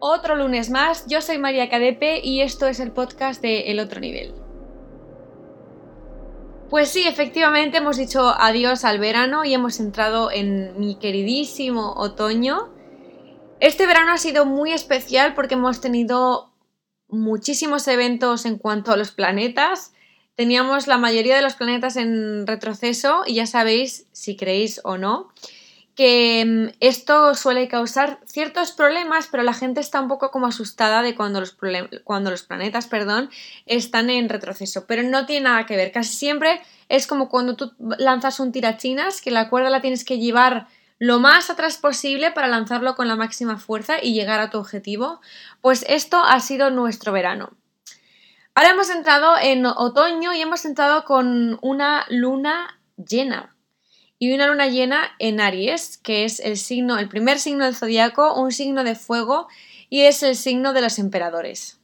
Otro lunes más, yo soy María Cadepe y esto es el podcast de El Otro Nivel. Pues sí, efectivamente hemos dicho adiós al verano y hemos entrado en mi queridísimo otoño. Este verano ha sido muy especial porque hemos tenido muchísimos eventos en cuanto a los planetas. Teníamos la mayoría de los planetas en retroceso y ya sabéis, si creéis o no, que mm, esto suele causar ciertos problemas, pero la gente está un poco como asustada de cuando los, cuando los planetas perdón, están en retroceso, pero no tiene nada que ver. Casi siempre es como cuando tú lanzas un tirachinas, que la cuerda la tienes que llevar lo más atrás posible para lanzarlo con la máxima fuerza y llegar a tu objetivo. Pues esto ha sido nuestro verano. Ahora hemos entrado en otoño y hemos entrado con una luna llena y una luna llena en Aries, que es el signo, el primer signo del zodiaco, un signo de fuego y es el signo de los emperadores.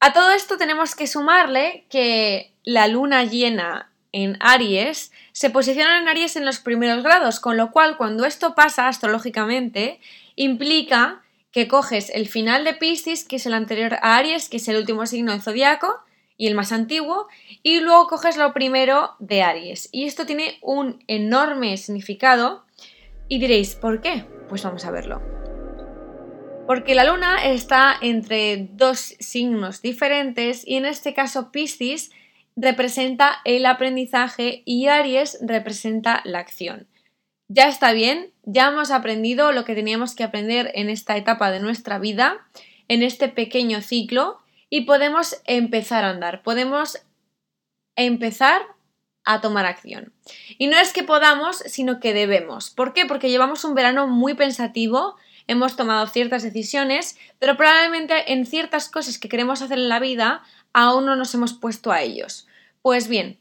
A todo esto tenemos que sumarle que la luna llena en Aries se posiciona en Aries en los primeros grados, con lo cual cuando esto pasa astrológicamente implica que coges el final de Piscis, que es el anterior a Aries, que es el último signo del zodiaco, y el más antiguo, y luego coges lo primero de Aries. Y esto tiene un enorme significado. Y diréis, ¿por qué? Pues vamos a verlo. Porque la luna está entre dos signos diferentes y en este caso Piscis representa el aprendizaje y Aries representa la acción. Ya está bien, ya hemos aprendido lo que teníamos que aprender en esta etapa de nuestra vida, en este pequeño ciclo, y podemos empezar a andar, podemos empezar a tomar acción. Y no es que podamos, sino que debemos. ¿Por qué? Porque llevamos un verano muy pensativo, hemos tomado ciertas decisiones, pero probablemente en ciertas cosas que queremos hacer en la vida aún no nos hemos puesto a ellos. Pues bien,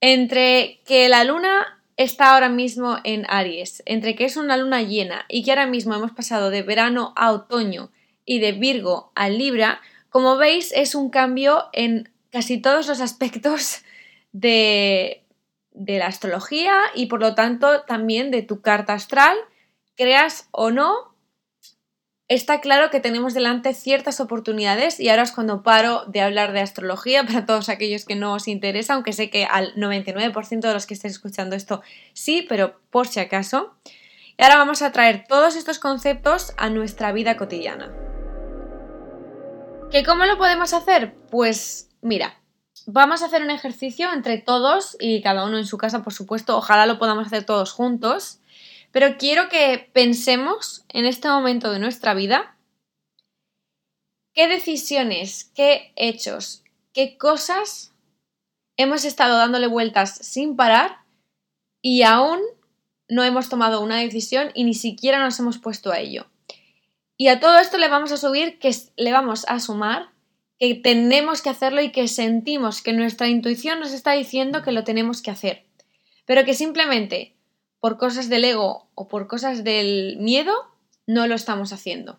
entre que la luna está ahora mismo en Aries, entre que es una luna llena y que ahora mismo hemos pasado de verano a otoño y de Virgo a Libra, como veis, es un cambio en casi todos los aspectos de, la astrología y por lo tanto también de tu carta astral, creas o no, está claro que tenemos delante ciertas oportunidades y ahora es cuando paro de hablar de astrología para todos aquellos que no os interesa, aunque sé que al 99% de los que estéis escuchando esto sí, pero por si acaso. Y ahora vamos a traer todos estos conceptos a nuestra vida cotidiana. ¿Que cómo lo podemos hacer? Pues mira, vamos a hacer un ejercicio entre todos y cada uno en su casa, por supuesto. Ojalá lo podamos hacer todos juntos. Pero quiero que pensemos en este momento de nuestra vida qué decisiones, qué hechos, qué cosas hemos estado dándole vueltas sin parar y aún no hemos tomado una decisión y ni siquiera nos hemos puesto a ello. Y a todo esto le vamos a subir, que le vamos a sumar que tenemos que hacerlo y que sentimos que nuestra intuición nos está diciendo que lo tenemos que hacer. Pero que simplemente por cosas del ego o por cosas del miedo no lo estamos haciendo.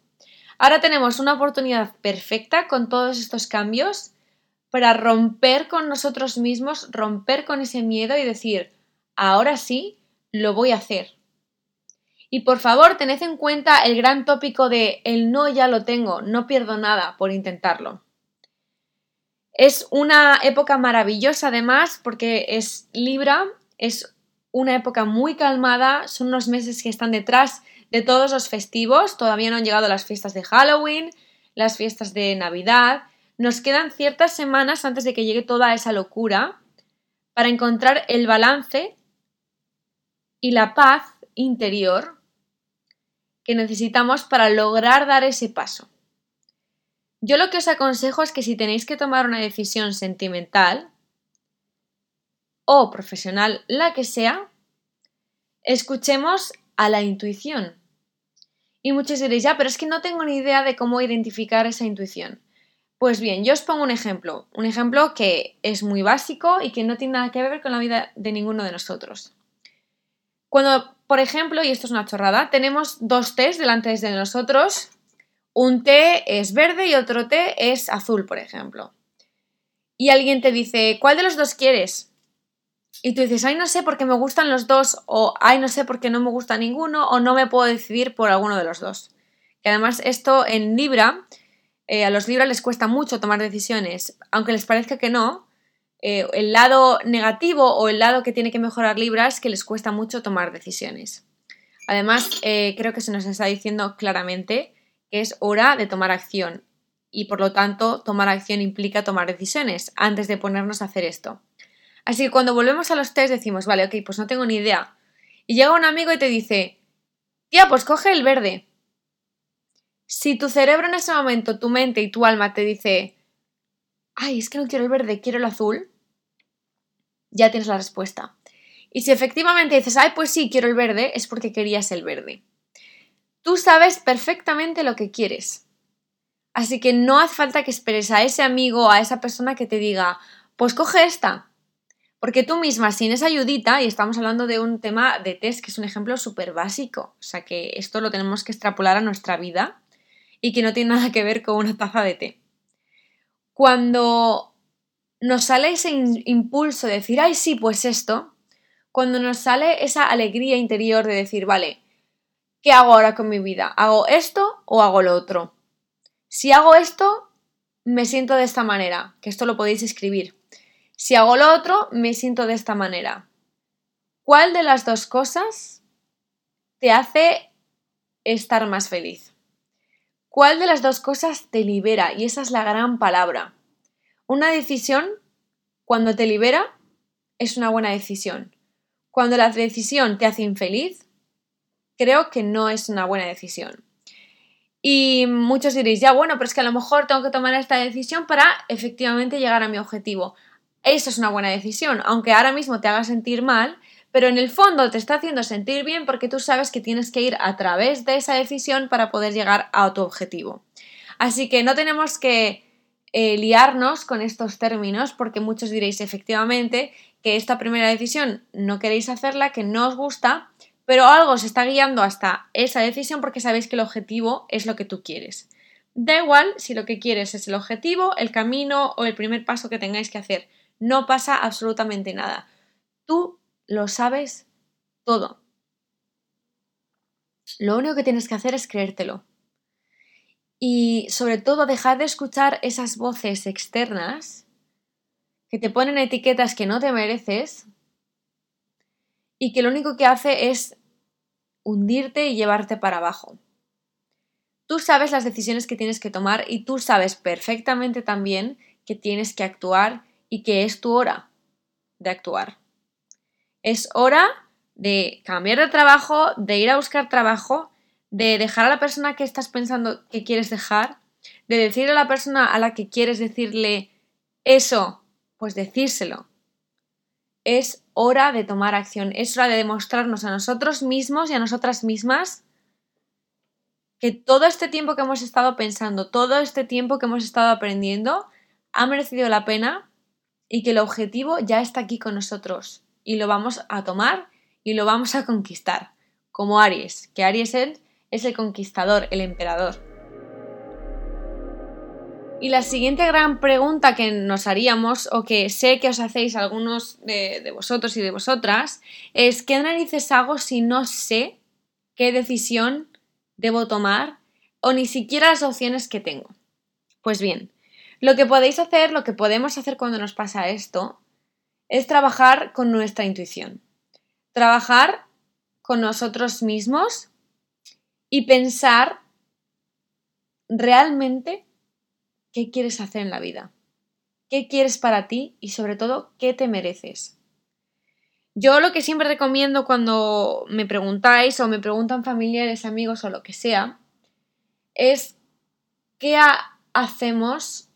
Ahora tenemos una oportunidad perfecta con todos estos cambios para romper con nosotros mismos, romper con ese miedo y decir, ahora sí, lo voy a hacer. Y por favor, tened en cuenta el gran tópico de el no ya lo tengo, no pierdo nada por intentarlo. Es una época maravillosa además porque es Libra, es una época muy calmada, son unos meses que están detrás de todos los festivos, todavía no han llegado las fiestas de Halloween, las fiestas de Navidad, nos quedan ciertas semanas antes de que llegue toda esa locura para encontrar el balance y la paz interior que necesitamos para lograr dar ese paso. Yo lo que os aconsejo es que si tenéis que tomar una decisión sentimental o profesional, la que sea, escuchemos a la intuición. Y muchos diréis, ya, pero es que no tengo ni idea de cómo identificar esa intuición. Pues bien, yo os pongo un ejemplo, un ejemplo que es muy básico y que no tiene nada que ver con la vida de ninguno de nosotros. Cuando, por ejemplo, y esto es una chorrada, tenemos dos tés delante de nosotros, un té es verde y otro té es azul, por ejemplo. Y alguien te dice, ¿cuál de los dos quieres? Y tú dices, ay, no sé por qué me gustan los dos, o ay, no sé por qué no me gusta ninguno, o no me puedo decidir por alguno de los dos. Que además esto en Libra, eh, a los Libra les cuesta mucho tomar decisiones, aunque les parezca que no. Eh, el lado negativo o el lado que tiene que mejorar Libra es que les cuesta mucho tomar decisiones. Además, eh, creo que se nos está diciendo claramente que es hora de tomar acción y por lo tanto tomar acción implica tomar decisiones antes de ponernos a hacer esto. Así que cuando volvemos a los test decimos, vale, ok, pues no tengo ni idea. Y llega un amigo y te dice, tía, pues coge el verde. Si tu cerebro en ese momento, tu mente y tu alma te dice, ay, es que no quiero el verde, quiero el azul, ya tienes la respuesta. Y si efectivamente dices, ay, pues sí, quiero el verde, es porque querías el verde. Tú sabes perfectamente lo que quieres. Así que no hace falta que esperes a ese amigo, a esa persona que te diga, pues coge esta. Porque tú misma, sin esa ayudita, y estamos hablando de un tema de test que es un ejemplo súper básico, o sea que esto lo tenemos que extrapolar a nuestra vida y que no tiene nada que ver con una taza de té. Cuando nos sale ese impulso de decir, ay, sí, pues esto, cuando nos sale esa alegría interior de decir, vale, ¿qué hago ahora con mi vida? ¿Hago esto o hago lo otro? Si hago esto, me siento de esta manera, que esto lo podéis escribir. Si hago lo otro, me siento de esta manera. ¿Cuál de las dos cosas te hace estar más feliz? ¿Cuál de las dos cosas te libera? Y esa es la gran palabra. Una decisión, cuando te libera, es una buena decisión. Cuando la decisión te hace infeliz, creo que no es una buena decisión. Y muchos diréis, ya bueno, pero es que a lo mejor tengo que tomar esta decisión para efectivamente llegar a mi objetivo. Eso es una buena decisión, aunque ahora mismo te haga sentir mal, pero en el fondo te está haciendo sentir bien porque tú sabes que tienes que ir a través de esa decisión para poder llegar a tu objetivo. Así que no tenemos que eh, liarnos con estos términos porque muchos diréis efectivamente que esta primera decisión no queréis hacerla, que no os gusta, pero algo os está guiando hasta esa decisión porque sabéis que el objetivo es lo que tú quieres. Da igual si lo que quieres es el objetivo, el camino o el primer paso que tengáis que hacer. No pasa absolutamente nada. Tú lo sabes todo. Lo único que tienes que hacer es creértelo. Y sobre todo dejar de escuchar esas voces externas que te ponen etiquetas que no te mereces y que lo único que hace es hundirte y llevarte para abajo. Tú sabes las decisiones que tienes que tomar y tú sabes perfectamente también que tienes que actuar y que es tu hora de actuar. Es hora de cambiar de trabajo, de ir a buscar trabajo, de dejar a la persona que estás pensando que quieres dejar, de decirle a la persona a la que quieres decirle eso pues decírselo. Es hora de tomar acción, es hora de demostrarnos a nosotros mismos y a nosotras mismas que todo este tiempo que hemos estado pensando, todo este tiempo que hemos estado aprendiendo, ha merecido la pena y que el objetivo ya está aquí con nosotros y lo vamos a tomar y lo vamos a conquistar, como Aries, que Aries es el conquistador, el emperador. Y la siguiente gran pregunta que nos haríamos, o que sé que os hacéis algunos de, vosotros y de vosotras, es ¿qué narices hago si no sé qué decisión debo tomar o ni siquiera las opciones que tengo? Pues bien, lo que podéis hacer, lo que podemos hacer cuando nos pasa esto, es trabajar con nuestra intuición. Trabajar con nosotros mismos y pensar realmente qué quieres hacer en la vida, qué quieres para ti y sobre todo qué te mereces. Yo lo que siempre recomiendo cuando me preguntáis o me preguntan familiares, amigos o lo que sea, es qué hacemos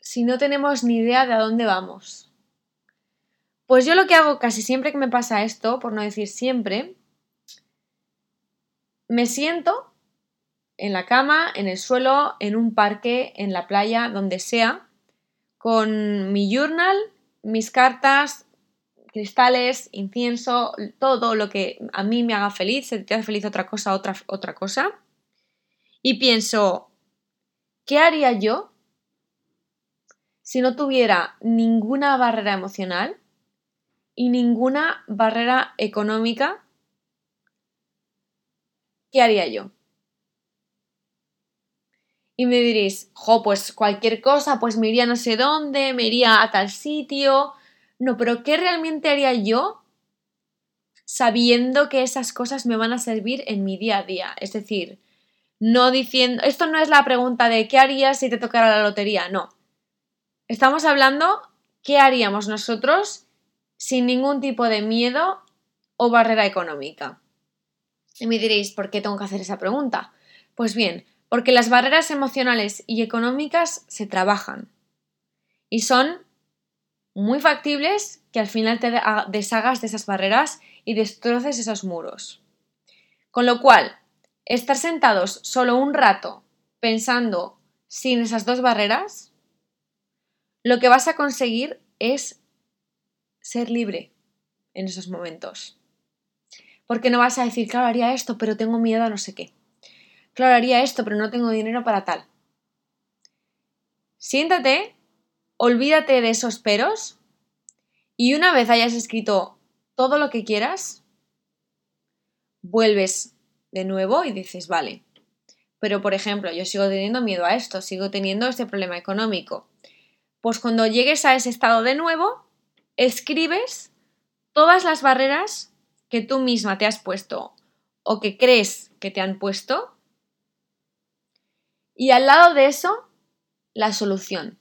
si no tenemos ni idea de a dónde vamos. Pues yo lo que hago casi siempre que me pasa esto, por no decir siempre, me siento en la cama, en el suelo, en un parque, en la playa, donde sea, con mi journal, mis cartas, cristales, incienso, todo lo que a mí me haga feliz, si te hace feliz otra cosa, otra, otra cosa. Y pienso, ¿qué haría yo si no tuviera ninguna barrera emocional y ninguna barrera económica? ¿Qué haría yo? Y me diréis, jo, pues cualquier cosa, pues me iría no sé dónde, me iría a tal sitio. No, pero ¿qué realmente haría yo sabiendo que esas cosas me van a servir en mi día a día? Es decir, no diciendo, esto no es la pregunta de qué harías si te tocara la lotería, no. Estamos hablando qué haríamos nosotros sin ningún tipo de miedo o barrera económica. Y me diréis, ¿por qué tengo que hacer esa pregunta? Pues bien, porque las barreras emocionales y económicas se trabajan y son muy factibles que al final te deshagas de esas barreras y destroces esos muros. Con lo cual, estar sentados solo un rato pensando sin esas dos barreras, lo que vas a conseguir es ser libre en esos momentos. Porque no vas a decir, claro, haría esto, pero tengo miedo a no sé qué. Claro, haría esto, pero no tengo dinero para tal. Siéntate, olvídate de esos peros y una vez hayas escrito todo lo que quieras, vuelves de nuevo y dices, vale, pero por ejemplo, yo sigo teniendo miedo a esto, sigo teniendo este problema económico. Pues cuando llegues a ese estado de nuevo, escribes todas las barreras que tú misma te has puesto o que crees que te han puesto y al lado de eso, la solución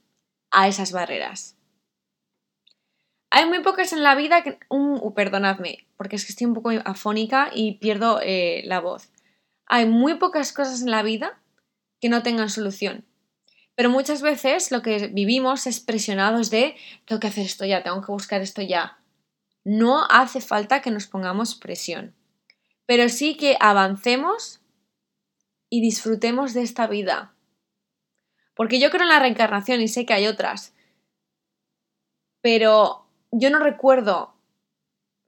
a esas barreras. Hay muy pocas en la vida que... Uh, perdonadme, porque es que estoy un poco afónica y pierdo eh, la voz. Hay muy pocas cosas en la vida que no tengan solución. Pero muchas veces lo que vivimos es presionados de tengo que hacer esto ya, tengo que buscar esto ya. No hace falta que nos pongamos presión, pero sí que avancemos y disfrutemos de esta vida. Porque yo creo en la reencarnación y sé que hay otras, pero yo no recuerdo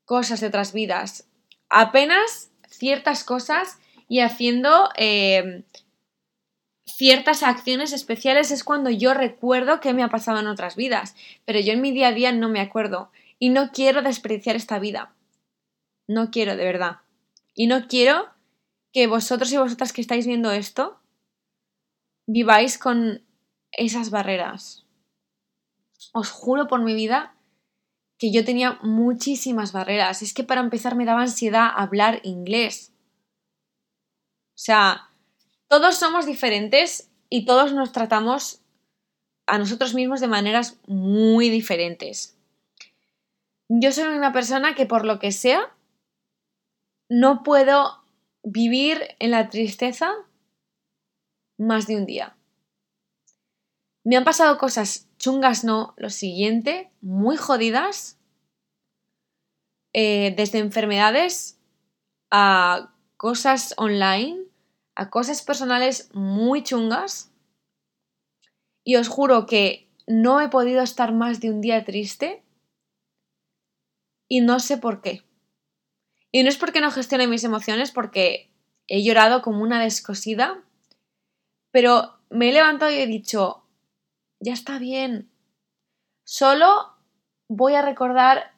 cosas de otras vidas, apenas ciertas cosas y haciendo eh, ciertas acciones especiales es cuando yo recuerdo qué me ha pasado en otras vidas, pero yo en mi día a día no me acuerdo y no quiero desperdiciar esta vida. No quiero, de verdad. Y no quiero que vosotros y vosotras que estáis viendo esto viváis con esas barreras. Os juro por mi vida que yo tenía muchísimas barreras. Es que para empezar me daba ansiedad hablar inglés. O sea, todos somos diferentes y todos nos tratamos a nosotros mismos de maneras muy diferentes. Yo soy una persona que por lo que sea no puedo vivir en la tristeza más de un día. Me han pasado cosas chungas, no, lo siguiente, muy jodidas, eh, desde enfermedades a cosas online a cosas personales muy chungas y os juro que no he podido estar más de un día triste y no sé por qué. Y no es porque no gestione mis emociones, porque he llorado como una descosida, pero me he levantado y he dicho, ya está bien, solo voy a recordar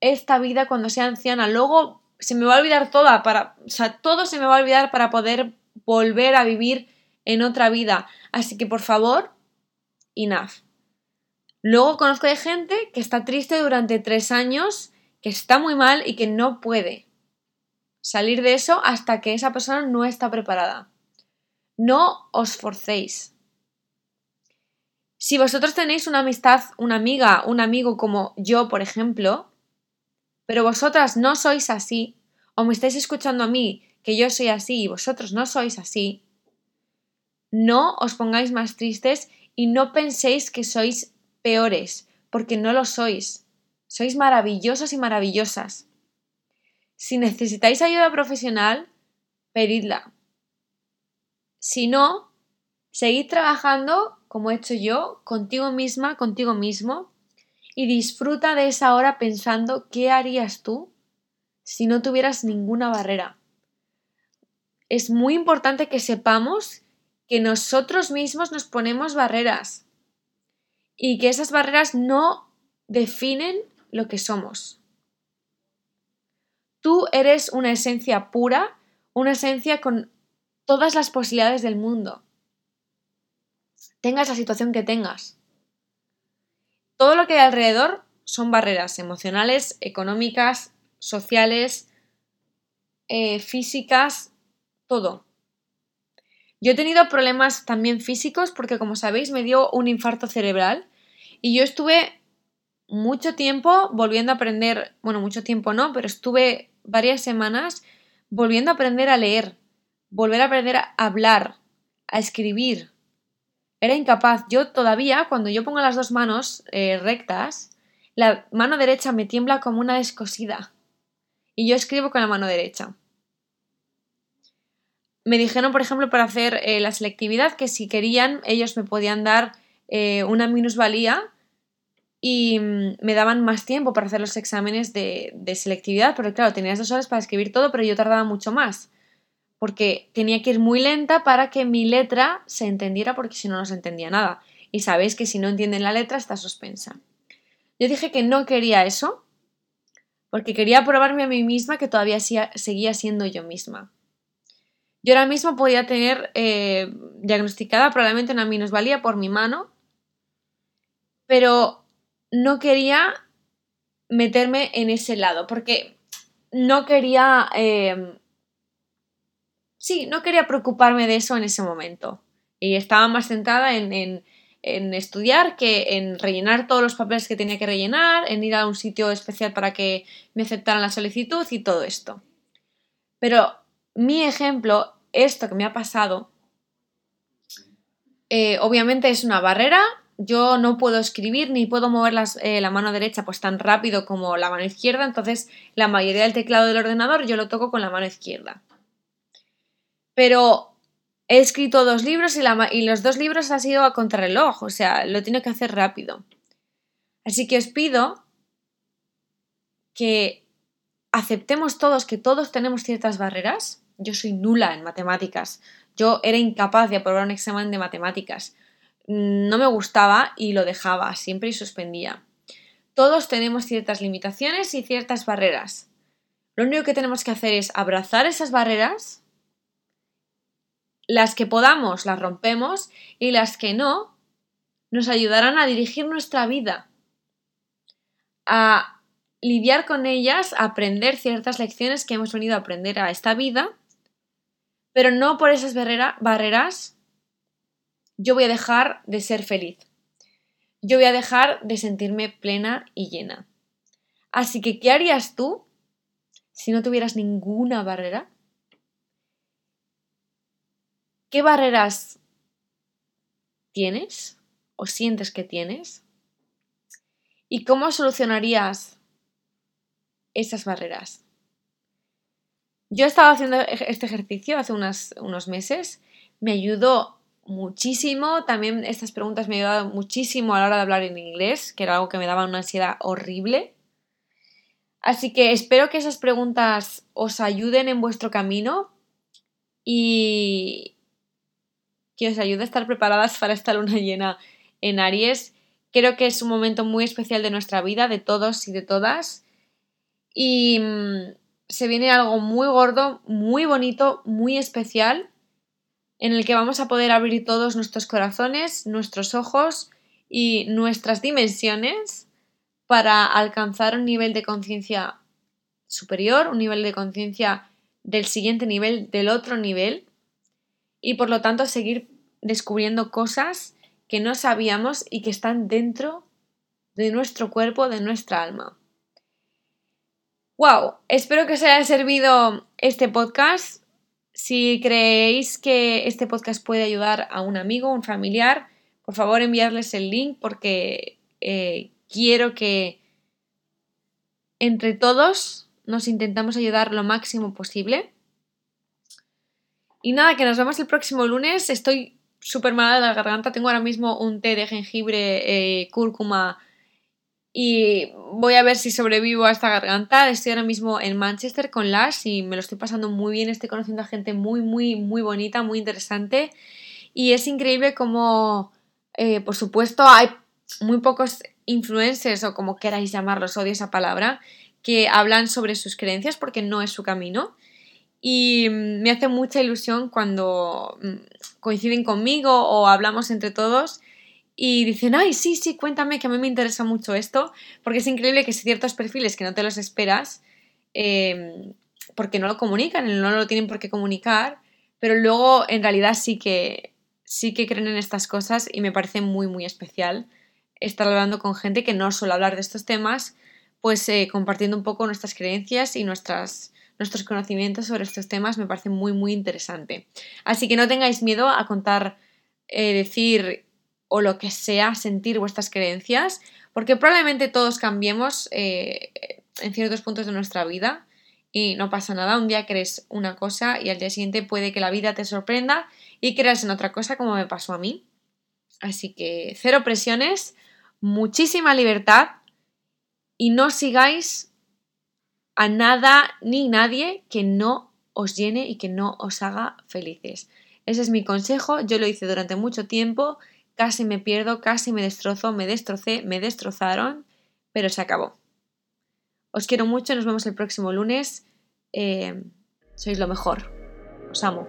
esta vida cuando sea anciana, luego se me va a olvidar toda o sea, todo se me va a olvidar para poder volver a vivir en otra vida. Así que por favor, enough. Luego conozco a gente que está triste durante tres años, que está muy mal y que no puede salir de eso hasta que esa persona no está preparada. No os forcéis. Si vosotros tenéis una amistad, una amiga, un amigo como yo, por ejemplo, pero vosotras no sois así, o me estáis escuchando a mí que yo soy así y vosotros no sois así, no os pongáis más tristes y no penséis que sois peores, porque no lo sois. Sois maravillosos y maravillosas. Si necesitáis ayuda profesional, pedidla. Si no, seguid trabajando, como he hecho yo, contigo misma, contigo mismo, y disfruta de esa hora pensando qué harías tú si no tuvieras ninguna barrera. Es muy importante que sepamos que nosotros mismos nos ponemos barreras y que esas barreras no definen lo que somos. Tú eres una esencia pura, una esencia con todas las posibilidades del mundo. tengas la situación que tengas. Todo lo que hay alrededor son barreras emocionales, económicas, sociales, eh, físicas, todo. Yo he tenido problemas también físicos porque, como sabéis, me dio un infarto cerebral y yo estuve mucho tiempo volviendo a aprender, bueno, mucho tiempo no, pero estuve varias semanas volviendo a aprender a leer, volver a aprender a hablar, a escribir. Era incapaz. Yo todavía, cuando yo pongo las dos manos eh, rectas, la mano derecha me tiembla como una descosida. Y yo escribo con la mano derecha. Me dijeron, por ejemplo, para hacer eh, la selectividad, que si querían, ellos me podían dar eh, una minusvalía y mm, me daban más tiempo para hacer los exámenes de, de, selectividad, porque claro, tenías dos horas para escribir todo, pero yo tardaba mucho más, porque tenía que ir muy lenta para que mi letra se entendiera, porque si no, no se entendía nada. Y sabéis que si no entienden la letra está suspensa. Yo dije que no quería eso, porque quería probarme a mí misma que todavía seguía siendo yo misma. Yo ahora mismo podía tener eh, diagnosticada probablemente una minusvalía por mi mano, pero no quería meterme en ese lado, porque no quería... Eh, sí, no quería preocuparme de eso en ese momento. Y estaba más centrada en, en, en, estudiar que en rellenar todos los papeles que tenía que rellenar, en ir a un sitio especial para que me aceptaran la solicitud y todo esto. Pero mi ejemplo, esto que me ha pasado, eh, obviamente es una barrera yo no puedo escribir ni puedo mover eh, la mano derecha pues tan rápido como la mano izquierda, entonces la mayoría del teclado del ordenador yo lo toco con la mano izquierda. Pero he escrito dos libros y, los dos libros han sido a contrarreloj, o sea, lo tengo que hacer rápido. Así que os pido que aceptemos todos que todos tenemos ciertas barreras. Yo soy nula en matemáticas. Yo era incapaz de aprobar un examen de matemáticas no me gustaba y lo dejaba siempre y suspendía. Todos tenemos ciertas limitaciones y ciertas barreras. Lo único que tenemos que hacer es abrazar esas barreras, las que podamos las rompemos y las que no nos ayudarán a dirigir nuestra vida, a lidiar con ellas, a aprender ciertas lecciones que hemos venido a aprender a esta vida, pero no por esas barreras yo voy a dejar de ser feliz. Yo voy a dejar de sentirme plena y llena. Así que, ¿qué harías tú si no tuvieras ninguna barrera? ¿Qué barreras tienes o sientes que tienes? ¿Y cómo solucionarías esas barreras? Yo estaba haciendo este ejercicio hace unos meses, me ayudó muchísimo. También estas preguntas me ayudaron muchísimo a la hora de hablar en inglés, que era algo que me daba una ansiedad horrible. Así que espero que esas preguntas os ayuden en vuestro camino y que os ayude a estar preparadas para esta luna llena en Aries. Creo que es un momento muy especial de nuestra vida, de todos y de todas. Y mm, se viene algo muy gordo, muy bonito, muy especial en el que vamos a poder abrir todos nuestros corazones, nuestros ojos y nuestras dimensiones para alcanzar un nivel de conciencia superior, un nivel de conciencia del siguiente nivel, del otro nivel, y por lo tanto seguir descubriendo cosas que no sabíamos y que están dentro de nuestro cuerpo, de nuestra alma. ¡Wow! Espero que os haya servido este podcast. Si creéis que este podcast puede ayudar a un amigo, un familiar, por favor enviarles el link porque eh, quiero que entre todos nos intentamos ayudar lo máximo posible. Y nada, que nos vemos el próximo lunes. Estoy súper mala de la garganta. Tengo ahora mismo un té de jengibre, eh, cúrcuma y voy a ver si sobrevivo a esta garganta. Estoy ahora mismo en Manchester con Lash y me lo estoy pasando muy bien. Estoy conociendo a gente muy, muy, muy bonita, muy interesante. Y es increíble como, eh, por supuesto, hay muy pocos influencers o como queráis llamarlos, odio esa palabra, que hablan sobre sus creencias porque no es su camino. y mm, me hace mucha ilusión cuando mm, coinciden conmigo o hablamos entre todos y dicen, ay, sí, sí, cuéntame que a mí me interesa mucho esto, porque es increíble que ciertos perfiles que no te los esperas, em, porque no lo comunican, no lo tienen por qué comunicar, pero luego en realidad sí que, sí que creen en estas cosas y me parece muy, muy especial estar hablando con gente que no suele hablar de estos temas, pues eh, compartiendo un poco nuestras creencias y nuestras, nuestros conocimientos sobre estos temas me parece muy, muy interesante. Así que no tengáis miedo a contar, eh, decir o lo que sea, sentir vuestras creencias, porque probablemente todos cambiemos eh, en ciertos puntos de nuestra vida y no pasa nada. Un día crees una cosa y al día siguiente puede que la vida te sorprenda y creas en otra cosa como me pasó a mí. Así que cero presiones, muchísima libertad y no sigáis a nada ni nadie que no os llene y que no os haga felices. Ese es mi consejo, yo lo hice durante mucho tiempo, casi me pierdo, casi me destrozo, me destrocé, me destrozaron, pero se acabó. Os quiero mucho, nos vemos el próximo lunes. Eh, sois lo mejor. Os amo.